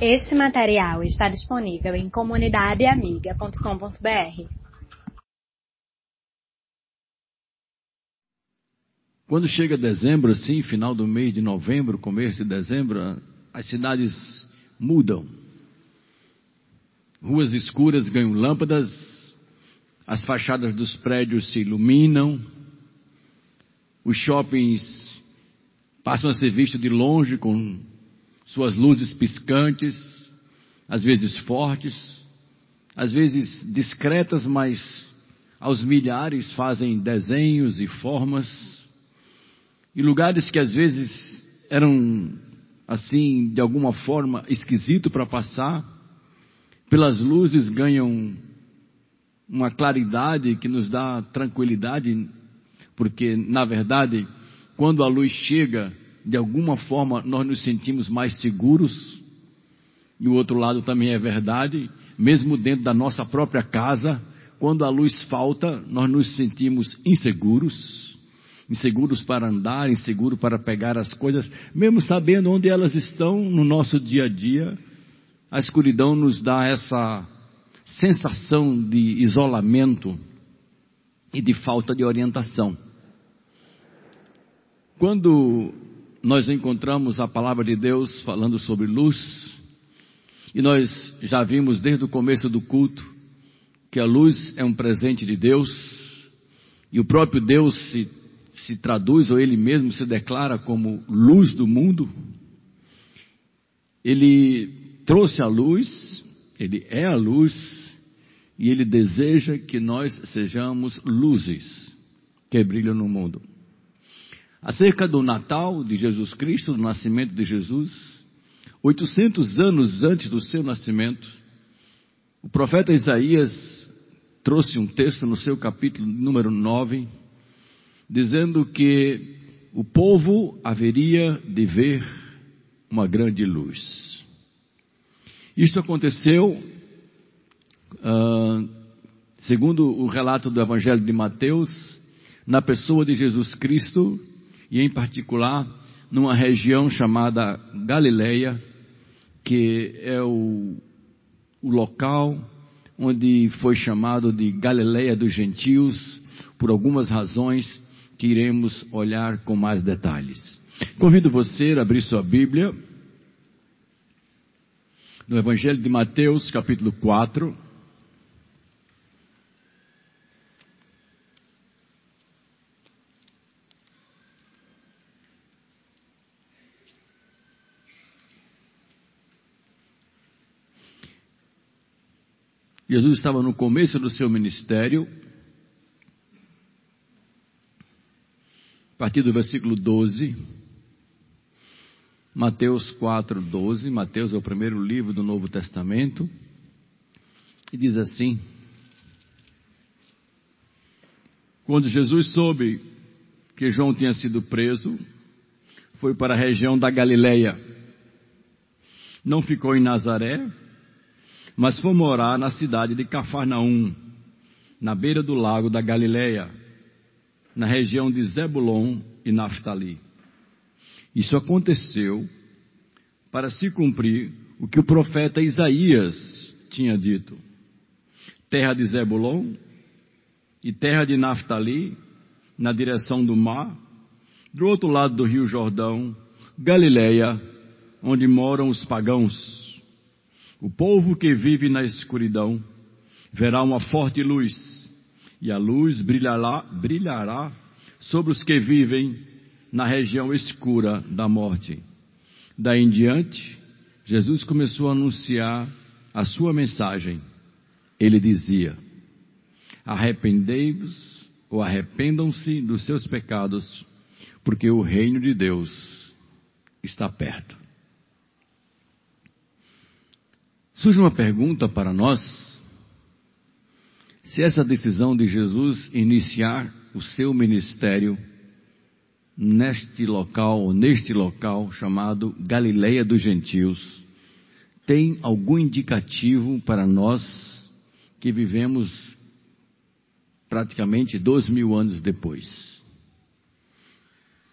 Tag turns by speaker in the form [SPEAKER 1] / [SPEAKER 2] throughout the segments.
[SPEAKER 1] Este material está disponível em comunidadeamiga.com.br.
[SPEAKER 2] Quando chega dezembro, assim, final do mês de novembro, começo de dezembro, as cidades mudam. Ruas escuras ganham lâmpadas, as fachadas dos prédios se iluminam, os shoppings passam a ser vistos de longe com suas luzes piscantes, às vezes fortes, às vezes discretas, mas aos milhares fazem desenhos e formas, e lugares que às vezes eram assim, de alguma forma esquisito para passar, pelas luzes ganham uma claridade que nos dá tranquilidade, porque na verdade, quando a luz chega, de alguma forma nós nos sentimos mais seguros. E o outro lado também é verdade, mesmo dentro da nossa própria casa, quando a luz falta, nós nos sentimos inseguros, inseguros para andar, inseguros para pegar as coisas, mesmo sabendo onde elas estão no nosso dia a dia. A escuridão nos dá essa sensação de isolamento e de falta de orientação. Quando nós encontramos a palavra de Deus falando sobre luz, e nós já vimos desde o começo do culto que a luz é um presente de Deus, e o próprio Deus se, se traduz, ou ele mesmo se declara como luz do mundo. Ele trouxe a luz, ele é a luz, e ele deseja que nós sejamos luzes que brilham no mundo. Acerca do Natal de Jesus Cristo, do nascimento de Jesus, 800 anos antes do seu nascimento, o profeta Isaías trouxe um texto no seu capítulo número 9, dizendo que o povo haveria de ver uma grande luz. Isto aconteceu, uh, segundo o relato do Evangelho de Mateus, na pessoa de Jesus Cristo, e em particular numa região chamada Galileia, que é o, o local onde foi chamado de Galileia dos Gentios, por algumas razões que iremos olhar com mais detalhes. Convido você a abrir sua Bíblia no Evangelho de Mateus, capítulo 4. Jesus estava no começo do seu ministério. A partir do versículo 12. Mateus 4, 12. Mateus é o primeiro livro do Novo Testamento. E diz assim: Quando Jesus soube que João tinha sido preso, foi para a região da Galileia. Não ficou em Nazaré, mas foi morar na cidade de Cafarnaum, na beira do lago da Galileia, na região de Zebulon e Naftali. Isso aconteceu para se cumprir o que o profeta Isaías tinha dito. Terra de Zebulon e terra de Naftali, na direção do mar, do outro lado do rio Jordão, Galileia, onde moram os pagãos. O povo que vive na escuridão verá uma forte luz, e a luz brilhará, brilhará sobre os que vivem na região escura da morte. Daí em diante, Jesus começou a anunciar a sua mensagem. Ele dizia: Arrependei-vos ou arrependam-se dos seus pecados, porque o reino de Deus está perto. Surge uma pergunta para nós: se essa decisão de Jesus iniciar o seu ministério neste local, neste local chamado Galileia dos Gentios, tem algum indicativo para nós que vivemos praticamente dois mil anos depois?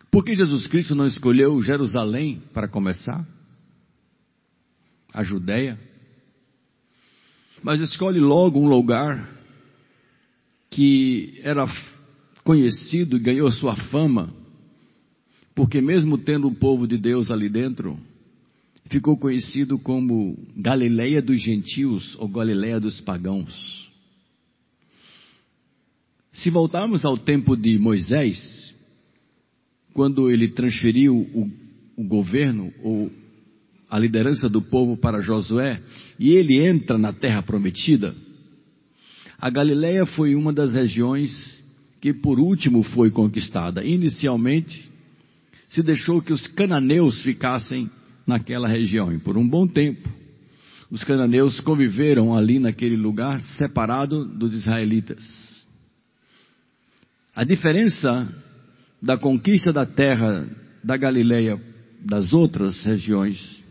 [SPEAKER 2] Por que Jesus Cristo não escolheu Jerusalém para começar? a Judéia, mas escolhe logo um lugar que era conhecido e ganhou sua fama, porque mesmo tendo o povo de Deus ali dentro, ficou conhecido como Galileia dos gentios ou Galileia dos pagãos. Se voltarmos ao tempo de Moisés, quando ele transferiu o, o governo ou a liderança do povo para Josué e ele entra na terra prometida, a Galileia foi uma das regiões que por último foi conquistada. Inicialmente, se deixou que os cananeus ficassem naquela região e por um bom tempo os cananeus conviveram ali naquele lugar separado dos israelitas. A diferença da conquista da terra da Galileia das outras regiões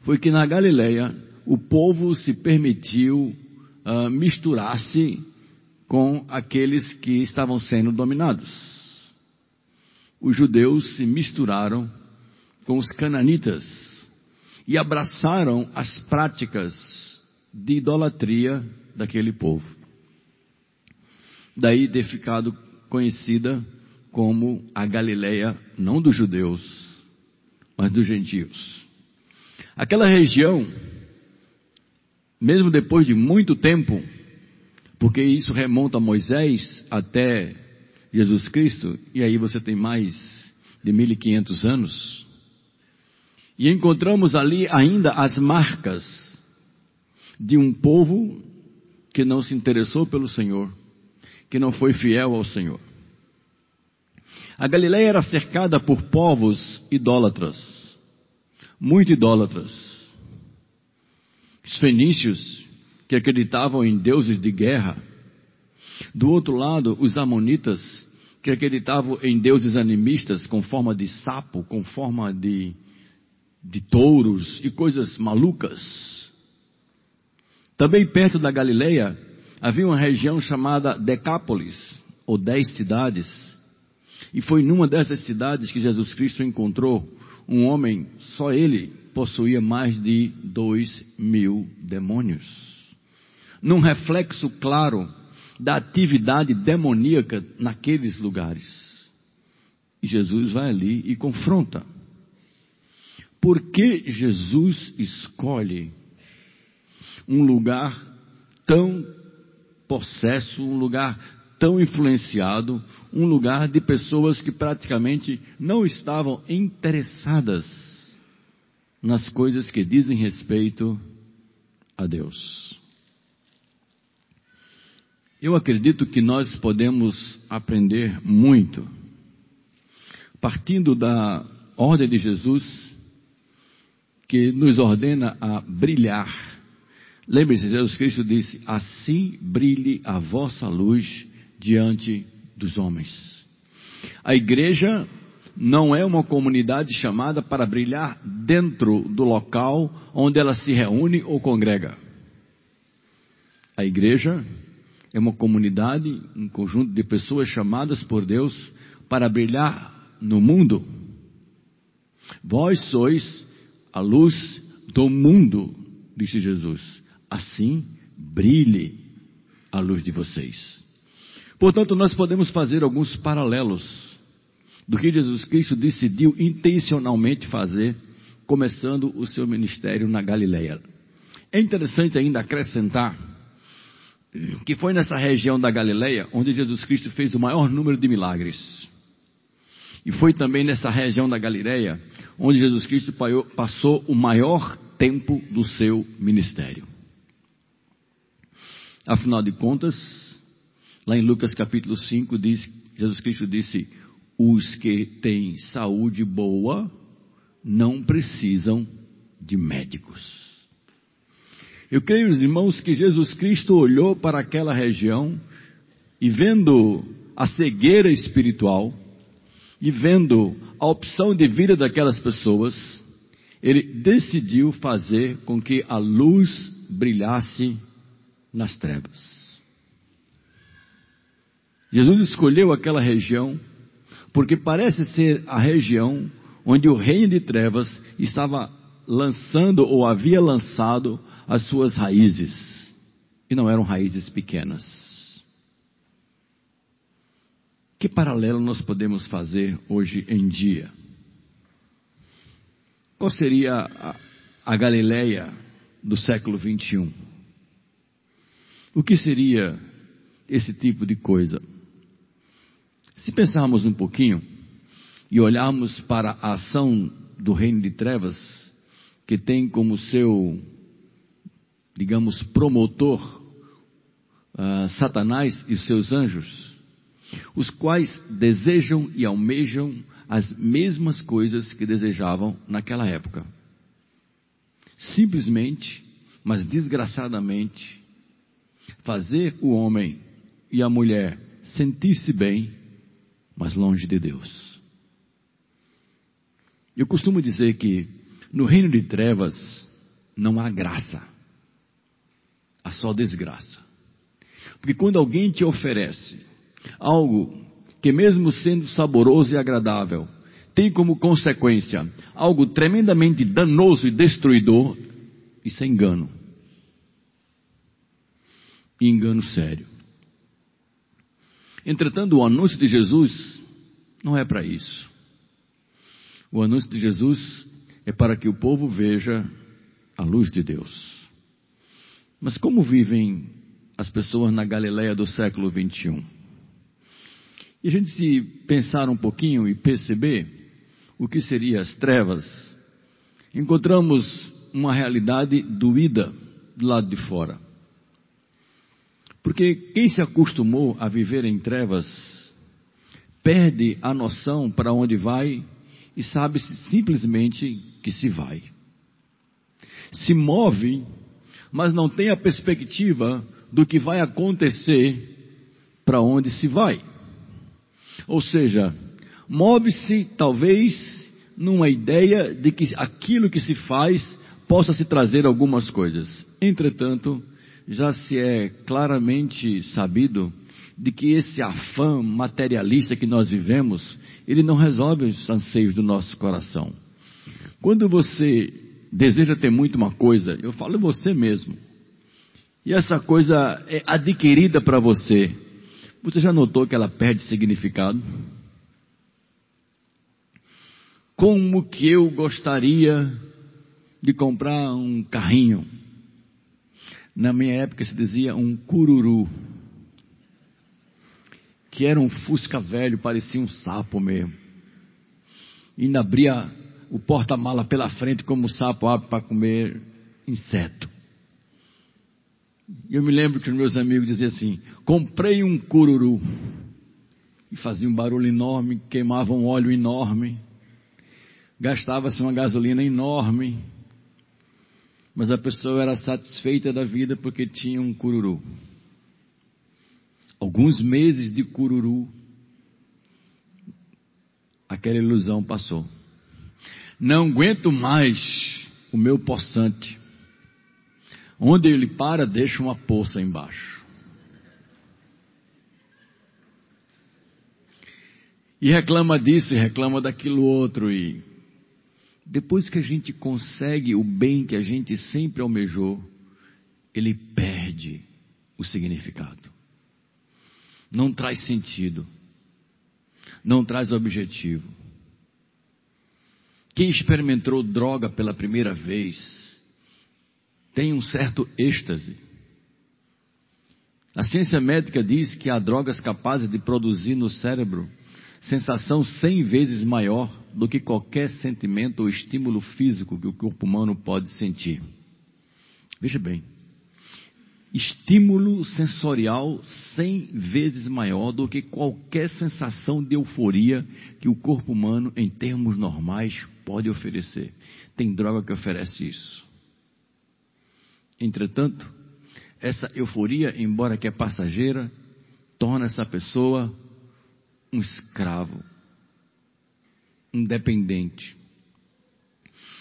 [SPEAKER 2] foi que na Galileia o povo se permitiu uh, misturar-se com aqueles que estavam sendo dominados. Os judeus se misturaram com os cananitas e abraçaram as práticas de idolatria daquele povo. Daí ter ficado conhecida como a Galileia, não dos judeus, mas dos gentios. Aquela região, mesmo depois de muito tempo, porque isso remonta a Moisés até Jesus Cristo, e aí você tem mais de 1500 anos, e encontramos ali ainda as marcas de um povo que não se interessou pelo Senhor, que não foi fiel ao Senhor. A Galileia era cercada por povos idólatras, muito idólatras. Os fenícios, que acreditavam em deuses de guerra. Do outro lado, os amonitas, que acreditavam em deuses animistas com forma de sapo, com forma de, de touros e coisas malucas. Também perto da Galileia havia uma região chamada Decápolis, ou dez cidades. E foi numa dessas cidades que Jesus Cristo encontrou um homem, só ele possuía mais de dois mil demônios. Num reflexo claro da atividade demoníaca naqueles lugares. E Jesus vai ali e confronta. Por que Jesus escolhe um lugar tão possesso, um lugar tão influenciado, um lugar de pessoas que praticamente não estavam interessadas nas coisas que dizem respeito a Deus. Eu acredito que nós podemos aprender muito, partindo da ordem de Jesus, que nos ordena a brilhar. Lembre-se, Jesus Cristo disse: Assim brilhe a vossa luz diante dos homens. A igreja não é uma comunidade chamada para brilhar dentro do local onde ela se reúne ou congrega. A igreja é uma comunidade, um conjunto de pessoas chamadas por Deus para brilhar no mundo. Vós sois a luz do mundo, disse Jesus. Assim, brilhe a luz de vocês. Portanto, nós podemos fazer alguns paralelos do que Jesus Cristo decidiu intencionalmente fazer, começando o seu ministério na Galileia. É interessante ainda acrescentar que foi nessa região da Galileia onde Jesus Cristo fez o maior número de milagres. E foi também nessa região da Galileia onde Jesus Cristo passou o maior tempo do seu ministério. Afinal de contas, Lá em Lucas capítulo 5 diz, Jesus Cristo disse: "Os que têm saúde boa não precisam de médicos". Eu creio, irmãos, que Jesus Cristo olhou para aquela região e vendo a cegueira espiritual e vendo a opção de vida daquelas pessoas, ele decidiu fazer com que a luz brilhasse nas trevas. Jesus escolheu aquela região porque parece ser a região onde o reino de trevas estava lançando ou havia lançado as suas raízes. E não eram raízes pequenas. Que paralelo nós podemos fazer hoje em dia? Qual seria a, a Galileia do século 21? O que seria esse tipo de coisa? Se pensarmos um pouquinho e olharmos para a ação do reino de trevas, que tem como seu, digamos, promotor uh, Satanás e seus anjos, os quais desejam e almejam as mesmas coisas que desejavam naquela época. Simplesmente, mas desgraçadamente, fazer o homem e a mulher sentir-se bem, mas longe de Deus. Eu costumo dizer que no reino de trevas não há graça, há só desgraça. Porque quando alguém te oferece algo que, mesmo sendo saboroso e agradável, tem como consequência algo tremendamente danoso e destruidor, isso é engano. E engano sério. Entretanto, o anúncio de Jesus não é para isso. O anúncio de Jesus é para que o povo veja a luz de Deus. Mas como vivem as pessoas na Galileia do século 21? E a gente se pensar um pouquinho e perceber o que seriam as trevas, encontramos uma realidade doída do lado de fora. Porque quem se acostumou a viver em trevas perde a noção para onde vai e sabe-se simplesmente que se vai. Se move, mas não tem a perspectiva do que vai acontecer para onde se vai. Ou seja, move-se talvez numa ideia de que aquilo que se faz possa se trazer algumas coisas. Entretanto, já se é claramente sabido de que esse afã materialista que nós vivemos, ele não resolve os anseios do nosso coração. Quando você deseja ter muito uma coisa, eu falo você mesmo, e essa coisa é adquirida para você, você já notou que ela perde significado? Como que eu gostaria de comprar um carrinho? Na minha época se dizia um cururu, que era um fusca velho, parecia um sapo mesmo. E ainda abria o porta-mala pela frente como o sapo abre para comer inseto. Eu me lembro que os meus amigos diziam assim: comprei um cururu. E fazia um barulho enorme, queimava um óleo enorme, gastava-se uma gasolina enorme, mas a pessoa era satisfeita da vida porque tinha um cururu. Alguns meses de cururu, aquela ilusão passou. Não aguento mais o meu poçante. Onde ele para, deixa uma poça embaixo. E reclama disso e reclama daquilo outro. E depois que a gente consegue o bem que a gente sempre almejou, ele perde o significado. Não traz sentido. Não traz objetivo. Quem experimentou droga pela primeira vez, tem um certo êxtase. A ciência médica diz que há drogas capazes de produzir no cérebro sensação cem vezes maior do que qualquer sentimento ou estímulo físico que o corpo humano pode sentir. Veja bem, estímulo sensorial cem vezes maior do que qualquer sensação de euforia que o corpo humano, em termos normais, pode oferecer. Tem droga que oferece isso. Entretanto, essa euforia, embora que é passageira, torna essa pessoa um escravo, um dependente.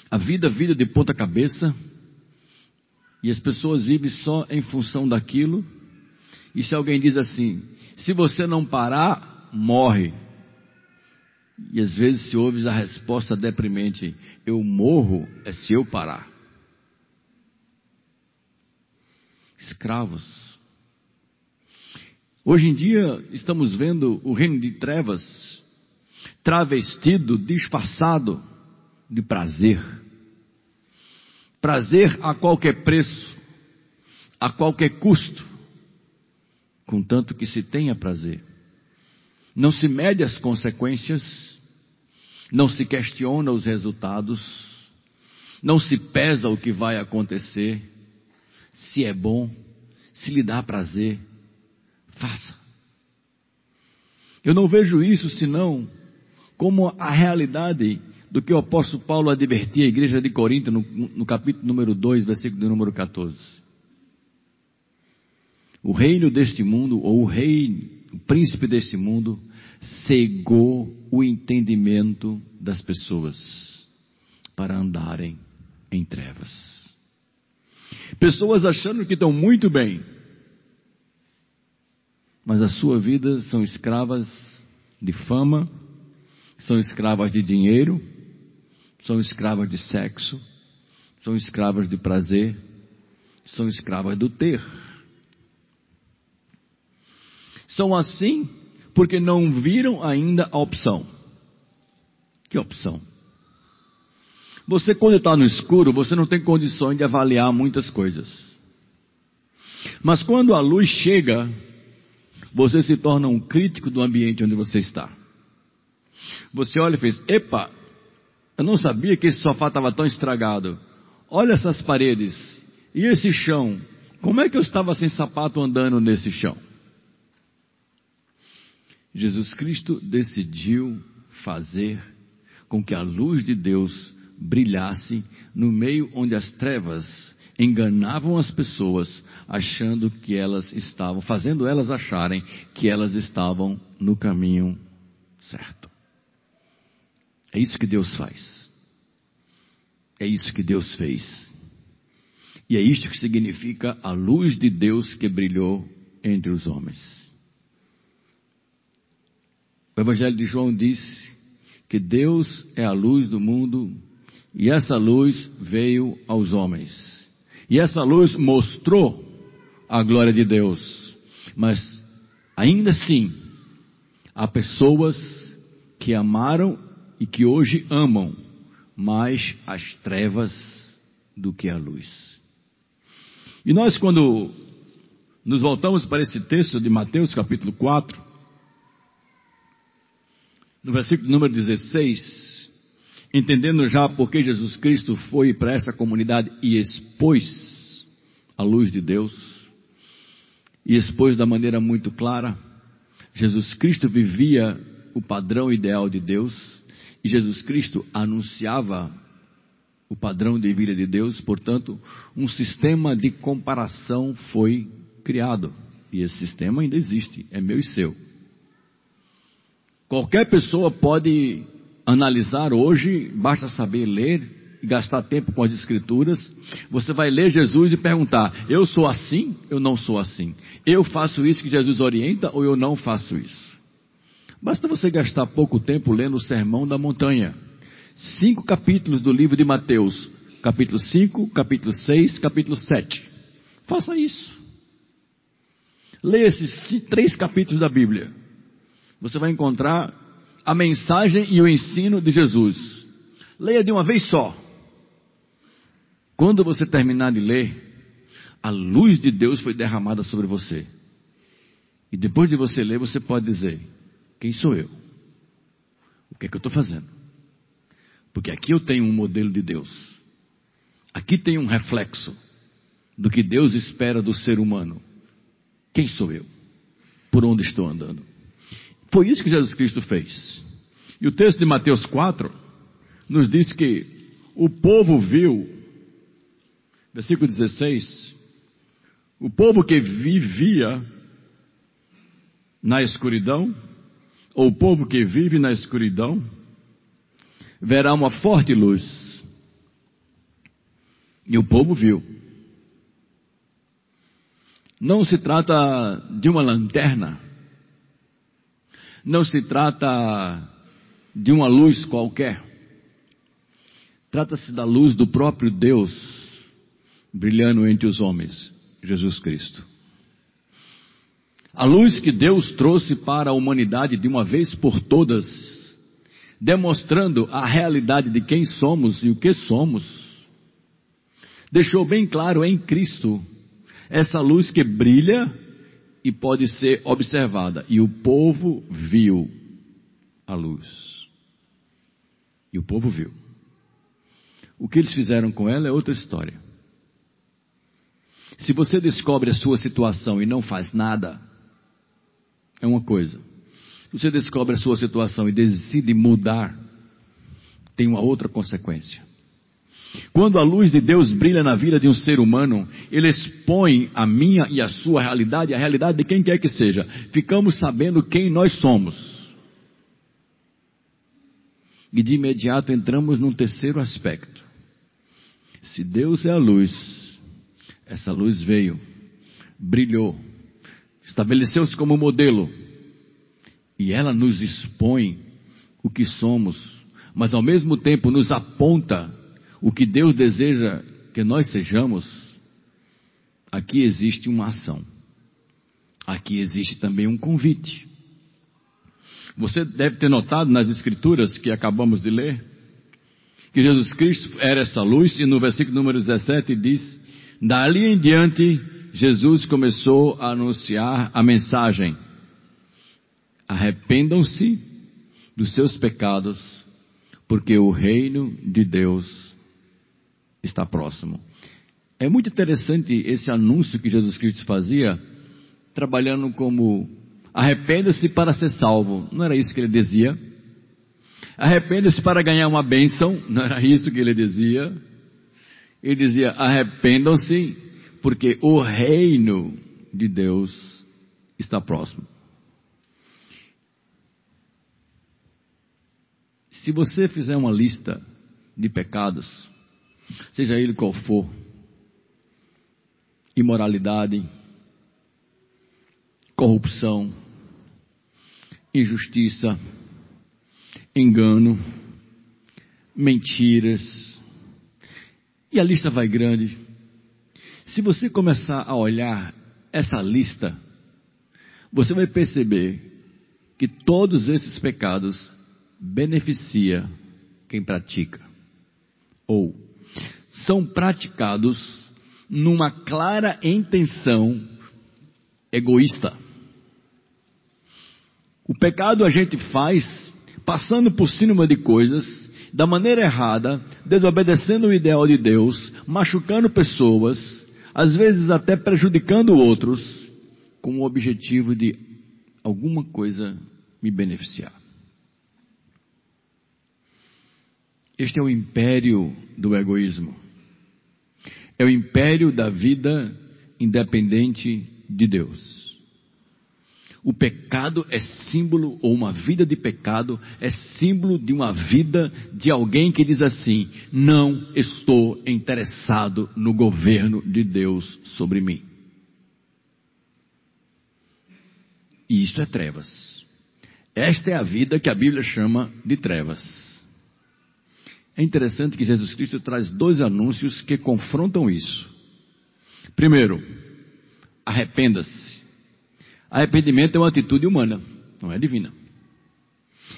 [SPEAKER 2] A vida vida de ponta cabeça e as pessoas vivem só em função daquilo. E se alguém diz assim: se você não parar, morre. E às vezes se ouve a resposta deprimente: eu morro é se eu parar. Escravos. Hoje em dia estamos vendo o reino de trevas travestido, disfarçado de prazer. Prazer a qualquer preço, a qualquer custo, contanto que se tenha prazer. Não se mede as consequências, não se questiona os resultados, não se pesa o que vai acontecer, se é bom, se lhe dá prazer, faça. Eu não vejo isso senão como a realidade do que o apóstolo Paulo advertia a igreja de Corinto no, no capítulo número 2, versículo número 14. O reino deste mundo, ou o rei, o príncipe deste mundo, cegou o entendimento das pessoas para andarem em trevas. Pessoas achando que estão muito bem, mas a sua vida são escravas de fama, são escravas de dinheiro, são escravas de sexo, são escravas de prazer, são escravas do ter. São assim porque não viram ainda a opção. Que opção? Você, quando está no escuro, você não tem condições de avaliar muitas coisas. Mas quando a luz chega, você se torna um crítico do ambiente onde você está. Você olha e fez: Epa, eu não sabia que esse sofá estava tão estragado. Olha essas paredes. E esse chão? Como é que eu estava sem sapato andando nesse chão? Jesus Cristo decidiu fazer com que a luz de Deus brilhasse no meio onde as trevas enganavam as pessoas, achando que elas estavam, fazendo elas acharem que elas estavam no caminho certo. É isso que Deus faz. É isso que Deus fez. E é isso que significa a luz de Deus que brilhou entre os homens. O Evangelho de João diz que Deus é a luz do mundo e essa luz veio aos homens. E essa luz mostrou a glória de Deus. Mas ainda assim, há pessoas que amaram e que hoje amam mais as trevas do que a luz. E nós, quando nos voltamos para esse texto de Mateus capítulo 4, no versículo número 16, entendendo já por que Jesus Cristo foi para essa comunidade e expôs a luz de Deus, e expôs da maneira muito clara, Jesus Cristo vivia o padrão ideal de Deus, e Jesus Cristo anunciava o padrão de vida de Deus, portanto, um sistema de comparação foi criado. E esse sistema ainda existe, é meu e seu. Qualquer pessoa pode analisar hoje, basta saber ler e gastar tempo com as escrituras. Você vai ler Jesus e perguntar: eu sou assim? Eu não sou assim. Eu faço isso que Jesus orienta ou eu não faço isso? Basta você gastar pouco tempo lendo o Sermão da Montanha. Cinco capítulos do livro de Mateus. Capítulo 5, capítulo 6, capítulo 7. Faça isso. Leia esses três capítulos da Bíblia. Você vai encontrar a mensagem e o ensino de Jesus. Leia de uma vez só. Quando você terminar de ler, a luz de Deus foi derramada sobre você. E depois de você ler, você pode dizer: quem sou eu? O que é que eu estou fazendo? Porque aqui eu tenho um modelo de Deus. Aqui tem um reflexo do que Deus espera do ser humano. Quem sou eu? Por onde estou andando? Foi isso que Jesus Cristo fez. E o texto de Mateus 4 nos diz que o povo viu, versículo 16, o povo que vivia na escuridão ou o povo que vive na escuridão, verá uma forte luz. E o povo viu. Não se trata de uma lanterna, não se trata de uma luz qualquer. Trata-se da luz do próprio Deus brilhando entre os homens, Jesus Cristo. A luz que Deus trouxe para a humanidade de uma vez por todas, demonstrando a realidade de quem somos e o que somos, deixou bem claro em Cristo essa luz que brilha e pode ser observada. E o povo viu a luz. E o povo viu. O que eles fizeram com ela é outra história. Se você descobre a sua situação e não faz nada, é uma coisa. Você descobre a sua situação e decide mudar, tem uma outra consequência. Quando a luz de Deus brilha na vida de um ser humano, ele expõe a minha e a sua realidade, a realidade de quem quer que seja. Ficamos sabendo quem nós somos. E de imediato entramos num terceiro aspecto. Se Deus é a luz, essa luz veio, brilhou, estabeleceu-se como modelo, e ela nos expõe o que somos, mas ao mesmo tempo nos aponta o que Deus deseja que nós sejamos, aqui existe uma ação. Aqui existe também um convite. Você deve ter notado nas escrituras que acabamos de ler, que Jesus Cristo era essa luz, e no versículo número 17 diz: Dali em diante, Jesus começou a anunciar a mensagem: Arrependam-se dos seus pecados, porque o reino de Deus está próximo. É muito interessante esse anúncio que Jesus Cristo fazia, trabalhando como arrependa-se para ser salvo. Não era isso que ele dizia? Arrependa-se para ganhar uma bênção. Não era isso que ele dizia? Ele dizia: arrependam-se, porque o reino de Deus está próximo. Se você fizer uma lista de pecados, seja ele qual for, imoralidade, corrupção, injustiça, engano, mentiras, e a lista vai grande. Se você começar a olhar essa lista, você vai perceber que todos esses pecados beneficia quem pratica ou são praticados numa clara intenção egoísta. O pecado a gente faz passando por cima de coisas, da maneira errada, desobedecendo o ideal de Deus, machucando pessoas, às vezes até prejudicando outros, com o objetivo de alguma coisa me beneficiar. Este é o império do egoísmo. É o império da vida independente de Deus. O pecado é símbolo, ou uma vida de pecado, é símbolo de uma vida de alguém que diz assim: não estou interessado no governo de Deus sobre mim. E isto é trevas. Esta é a vida que a Bíblia chama de trevas. É interessante que Jesus Cristo traz dois anúncios que confrontam isso. Primeiro, arrependa-se. Arrependimento é uma atitude humana, não é divina.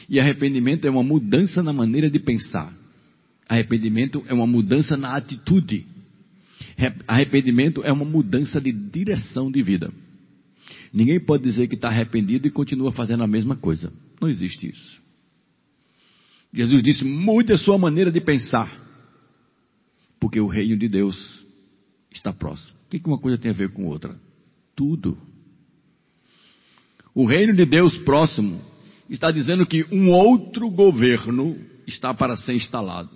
[SPEAKER 2] E arrependimento é uma mudança na maneira de pensar. Arrependimento é uma mudança na atitude. Arrependimento é uma mudança de direção de vida. Ninguém pode dizer que está arrependido e continua fazendo a mesma coisa. Não existe isso. Jesus disse: mude a sua maneira de pensar, porque o reino de Deus está próximo. O que uma coisa tem a ver com outra? Tudo. O reino de Deus próximo está dizendo que um outro governo está para ser instalado.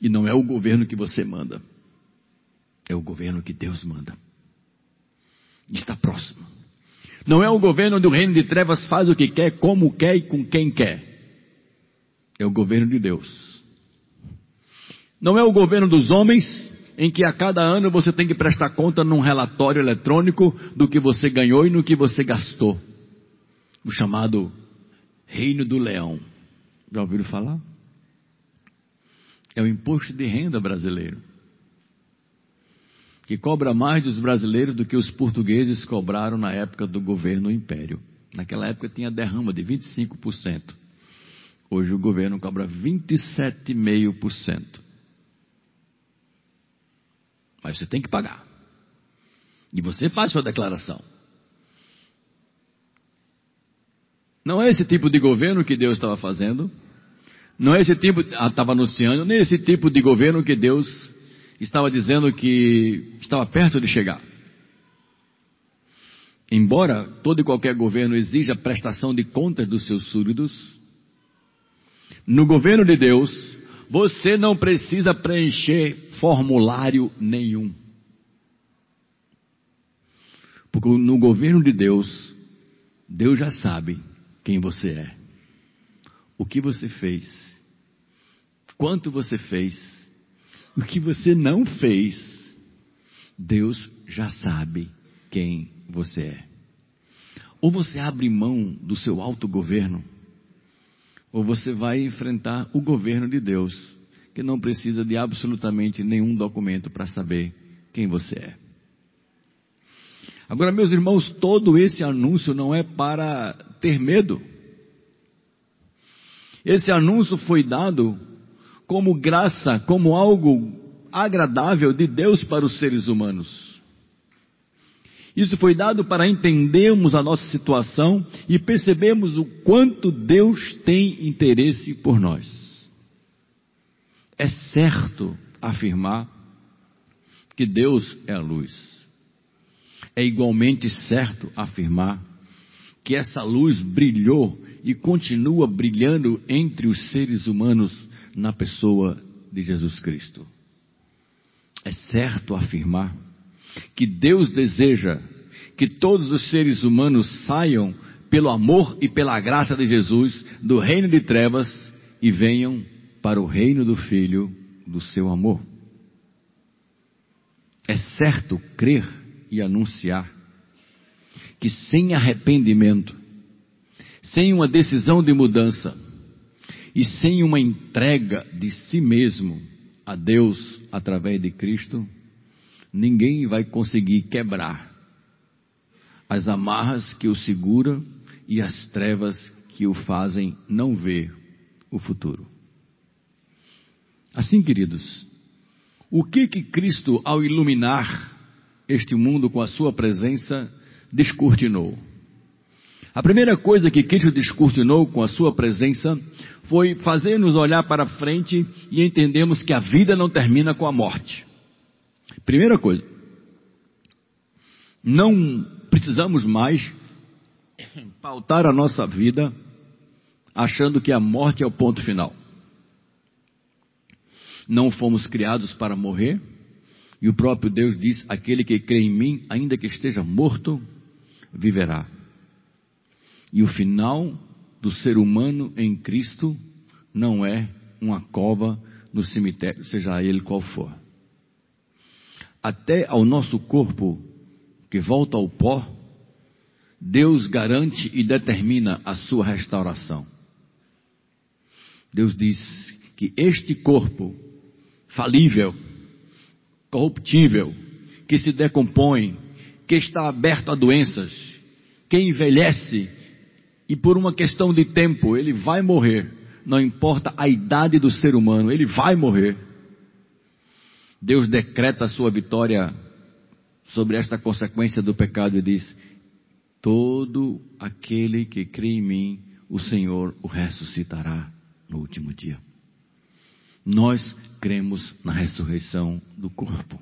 [SPEAKER 2] E não é o governo que você manda, é o governo que Deus manda. Está próximo. Não é o governo onde o reino de trevas faz o que quer, como quer e com quem quer. É o governo de Deus. Não é o governo dos homens, em que a cada ano você tem que prestar conta num relatório eletrônico do que você ganhou e no que você gastou. O chamado Reino do Leão. Já ouviram falar? É o imposto de renda brasileiro. Que cobra mais dos brasileiros do que os portugueses cobraram na época do governo império. Naquela época tinha derrama de 25%. Hoje o governo cobra 27,5%. Mas você tem que pagar. E você faz sua declaração. Não é esse tipo de governo que Deus estava fazendo. Não é esse tipo, estava ah, anunciando, nem esse tipo de governo que Deus estava dizendo que estava perto de chegar. Embora todo e qualquer governo exija prestação de contas dos seus súditos, no governo de Deus, você não precisa preencher formulário nenhum. Porque no governo de Deus, Deus já sabe quem você é, o que você fez, quanto você fez, o que você não fez. Deus já sabe quem você é. Ou você abre mão do seu autogoverno, ou você vai enfrentar o governo de Deus, que não precisa de absolutamente nenhum documento para saber quem você é. Agora, meus irmãos, todo esse anúncio não é para ter medo. Esse anúncio foi dado como graça, como algo agradável de Deus para os seres humanos. Isso foi dado para entendermos a nossa situação e percebermos o quanto Deus tem interesse por nós. É certo afirmar que Deus é a luz é igualmente certo afirmar que essa luz brilhou e continua brilhando entre os seres humanos na pessoa de Jesus Cristo. É certo afirmar que Deus deseja que todos os seres humanos saiam pelo amor e pela graça de Jesus do reino de trevas e venham para o reino do Filho do seu amor. É certo crer e anunciar que sem arrependimento, sem uma decisão de mudança e sem uma entrega de si mesmo a Deus através de Cristo, ninguém vai conseguir quebrar as amarras que o seguram e as trevas que o fazem não ver o futuro. Assim, queridos, o que que Cristo, ao iluminar este mundo com a sua presença, descortinou. A primeira coisa que Cristo descortinou com a sua presença foi fazer-nos olhar para frente e entendermos que a vida não termina com a morte. Primeira coisa. Não precisamos mais pautar a nossa vida achando que a morte é o ponto final. Não fomos criados para morrer, e o próprio Deus diz: aquele que crê em mim, ainda que esteja morto, viverá. E o final do ser humano em Cristo não é uma cova no cemitério, seja ele qual for. Até ao nosso corpo, que volta ao pó, Deus garante e determina a sua restauração. Deus diz que este corpo falível, corruptível, que se decompõe, que está aberto a doenças, que envelhece e por uma questão de tempo ele vai morrer, não importa a idade do ser humano, ele vai morrer. Deus decreta a sua vitória sobre esta consequência do pecado e diz: Todo aquele que crê em mim, o Senhor o ressuscitará no último dia. Nós cremos na ressurreição do corpo.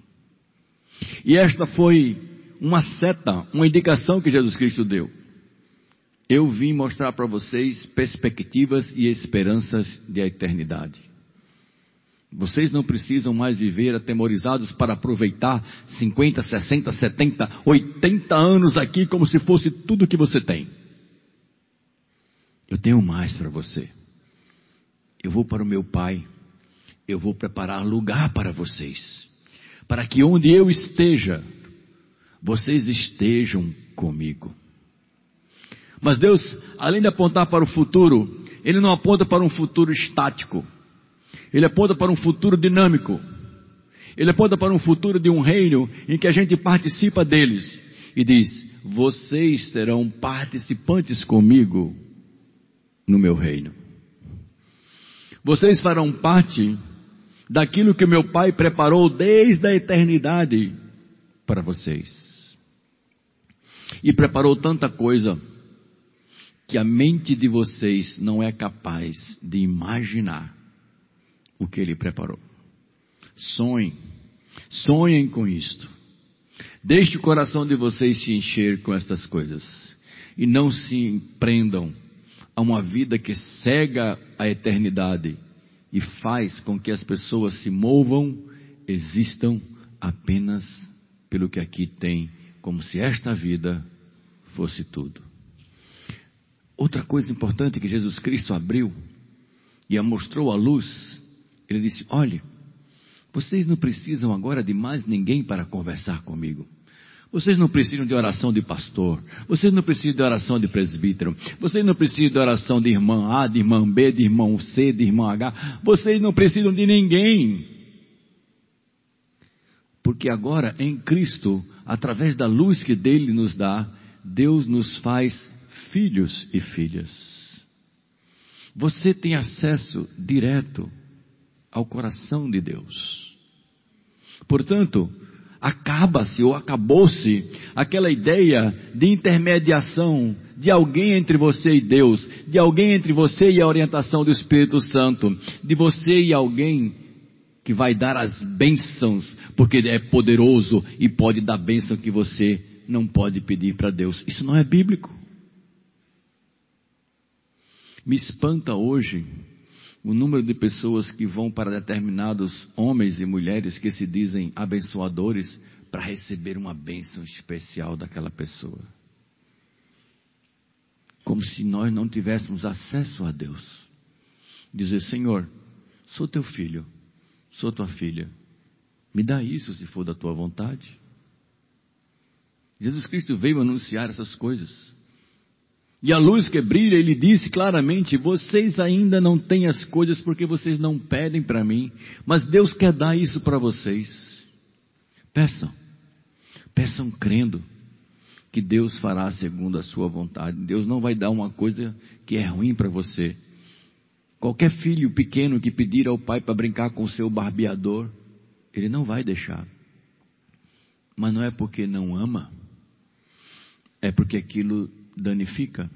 [SPEAKER 2] E esta foi uma seta, uma indicação que Jesus Cristo deu. Eu vim mostrar para vocês perspectivas e esperanças de eternidade. Vocês não precisam mais viver atemorizados para aproveitar 50, 60, 70, 80 anos aqui como se fosse tudo que você tem. Eu tenho mais para você. Eu vou para o meu Pai eu vou preparar lugar para vocês, para que onde eu esteja, vocês estejam comigo. Mas Deus, além de apontar para o futuro, ele não aponta para um futuro estático. Ele aponta para um futuro dinâmico. Ele aponta para um futuro de um reino em que a gente participa deles. E diz: Vocês serão participantes comigo no meu reino. Vocês farão parte daquilo que meu Pai preparou desde a eternidade para vocês. E preparou tanta coisa que a mente de vocês não é capaz de imaginar o que ele preparou. Sonhem, sonhem com isto. Deixe o coração de vocês se encher com estas coisas. E não se prendam a uma vida que cega a eternidade e faz com que as pessoas se movam, existam apenas pelo que aqui tem, como se esta vida fosse tudo. Outra coisa importante que Jesus Cristo abriu e a mostrou à luz, ele disse: Olhe, vocês não precisam agora de mais ninguém para conversar comigo. Vocês não precisam de oração de pastor. Vocês não precisam de oração de presbítero. Vocês não precisam de oração de irmã A, de irmã B, de irmão C, de irmão H. Vocês não precisam de ninguém. Porque agora em Cristo, através da luz que dele nos dá, Deus nos faz filhos e filhas. Você tem acesso direto ao coração de Deus. Portanto, acaba-se ou acabou-se aquela ideia de intermediação de alguém entre você e Deus, de alguém entre você e a orientação do Espírito Santo, de você e alguém que vai dar as bênçãos, porque é poderoso e pode dar bênção que você não pode pedir para Deus. Isso não é bíblico. Me espanta hoje o número de pessoas que vão para determinados homens e mulheres que se dizem abençoadores para receber uma bênção especial daquela pessoa. Como se nós não tivéssemos acesso a Deus. Dizer, Senhor, sou teu filho, sou tua filha, me dá isso se for da tua vontade. Jesus Cristo veio anunciar essas coisas. E a luz que brilha, ele disse claramente: vocês ainda não têm as coisas porque vocês não pedem para mim, mas Deus quer dar isso para vocês. Peçam, peçam crendo que Deus fará segundo a sua vontade. Deus não vai dar uma coisa que é ruim para você. Qualquer filho pequeno que pedir ao pai para brincar com o seu barbeador, ele não vai deixar. Mas não é porque não ama, é porque aquilo danifica.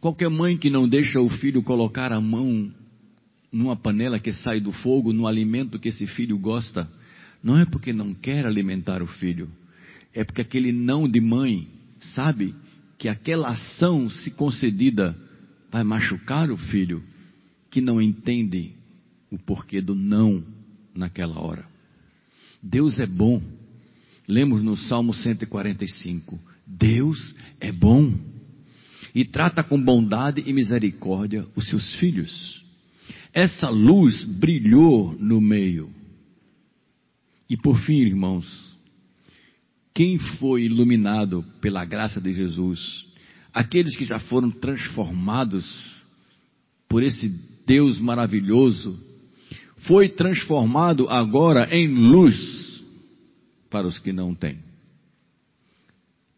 [SPEAKER 2] Qualquer mãe que não deixa o filho colocar a mão numa panela que sai do fogo, no alimento que esse filho gosta, não é porque não quer alimentar o filho, é porque aquele não de mãe sabe que aquela ação, se concedida, vai machucar o filho, que não entende o porquê do não naquela hora. Deus é bom. Lemos no Salmo 145: Deus é bom e trata com bondade e misericórdia os seus filhos. Essa luz brilhou no meio. E por fim, irmãos, quem foi iluminado pela graça de Jesus? Aqueles que já foram transformados por esse Deus maravilhoso, foi transformado agora em luz para os que não têm.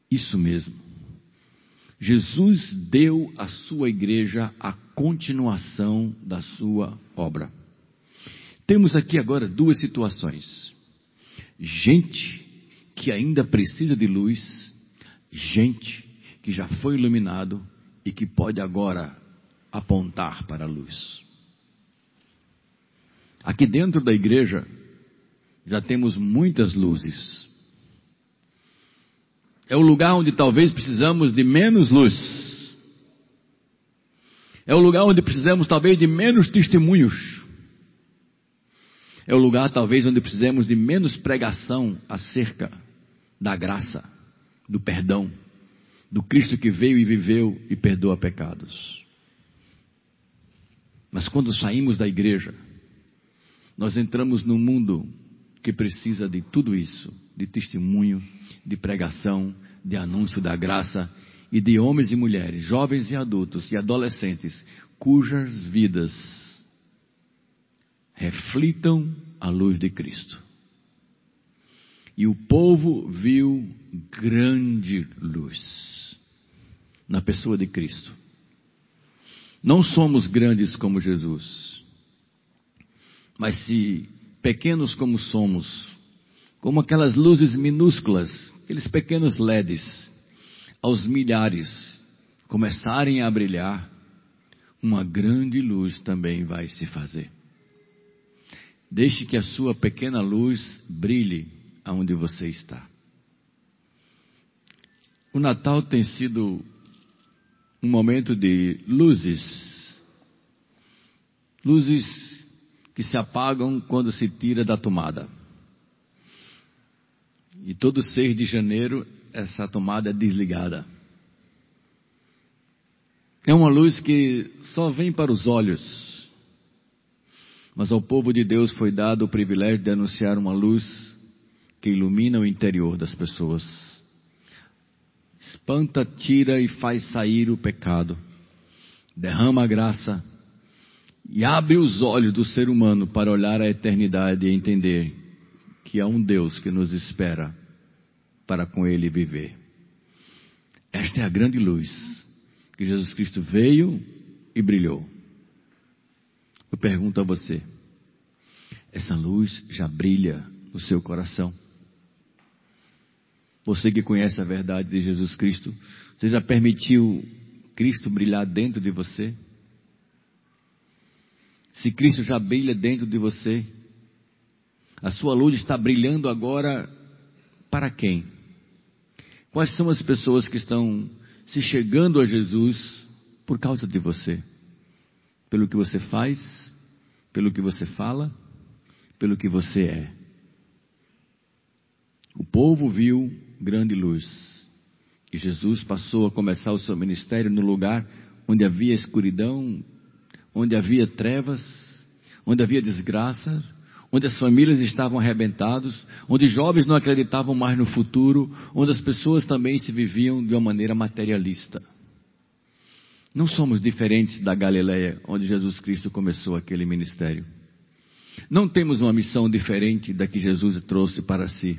[SPEAKER 2] Isso mesmo. Jesus deu à sua igreja a continuação da sua obra. Temos aqui agora duas situações: gente que ainda precisa de luz, gente que já foi iluminado e que pode agora apontar para a luz. Aqui dentro da igreja já temos muitas luzes. É o lugar onde talvez precisamos de menos luz. É o lugar onde precisamos talvez de menos testemunhos. É o lugar talvez onde precisamos de menos pregação acerca da graça, do perdão, do Cristo que veio e viveu e perdoa pecados. Mas quando saímos da igreja, nós entramos num mundo que precisa de tudo isso, de testemunho, de pregação, de anúncio da graça e de homens e mulheres, jovens e adultos e adolescentes, cujas vidas reflitam a luz de Cristo. E o povo viu grande luz na pessoa de Cristo. Não somos grandes como Jesus, mas se pequenos como somos, como aquelas luzes minúsculas, aqueles pequenos LEDs, aos milhares começarem a brilhar, uma grande luz também vai se fazer. Deixe que a sua pequena luz brilhe aonde você está. O Natal tem sido um momento de luzes, luzes que se apagam quando se tira da tomada. E todo 6 de janeiro essa tomada é desligada. É uma luz que só vem para os olhos. Mas ao povo de Deus foi dado o privilégio de anunciar uma luz que ilumina o interior das pessoas. Espanta, tira e faz sair o pecado. Derrama a graça e abre os olhos do ser humano para olhar a eternidade e entender que há um Deus que nos espera para com Ele viver. Esta é a grande luz que Jesus Cristo veio e brilhou. Eu pergunto a você: essa luz já brilha no seu coração? Você que conhece a verdade de Jesus Cristo, você já permitiu Cristo brilhar dentro de você? Se Cristo já brilha dentro de você, a sua luz está brilhando agora para quem? Quais são as pessoas que estão se chegando a Jesus por causa de você? Pelo que você faz, pelo que você fala, pelo que você é. O povo viu grande luz. E Jesus passou a começar o seu ministério no lugar onde havia escuridão, onde havia trevas, onde havia desgraça, onde as famílias estavam arrebentadas, onde jovens não acreditavam mais no futuro, onde as pessoas também se viviam de uma maneira materialista. Não somos diferentes da Galileia, onde Jesus Cristo começou aquele ministério. Não temos uma missão diferente da que Jesus trouxe para si.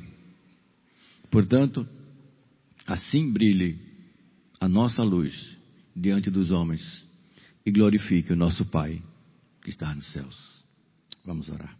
[SPEAKER 2] Portanto, assim brilhe a nossa luz diante dos homens e glorifique o nosso Pai que está nos céus. Vamos orar.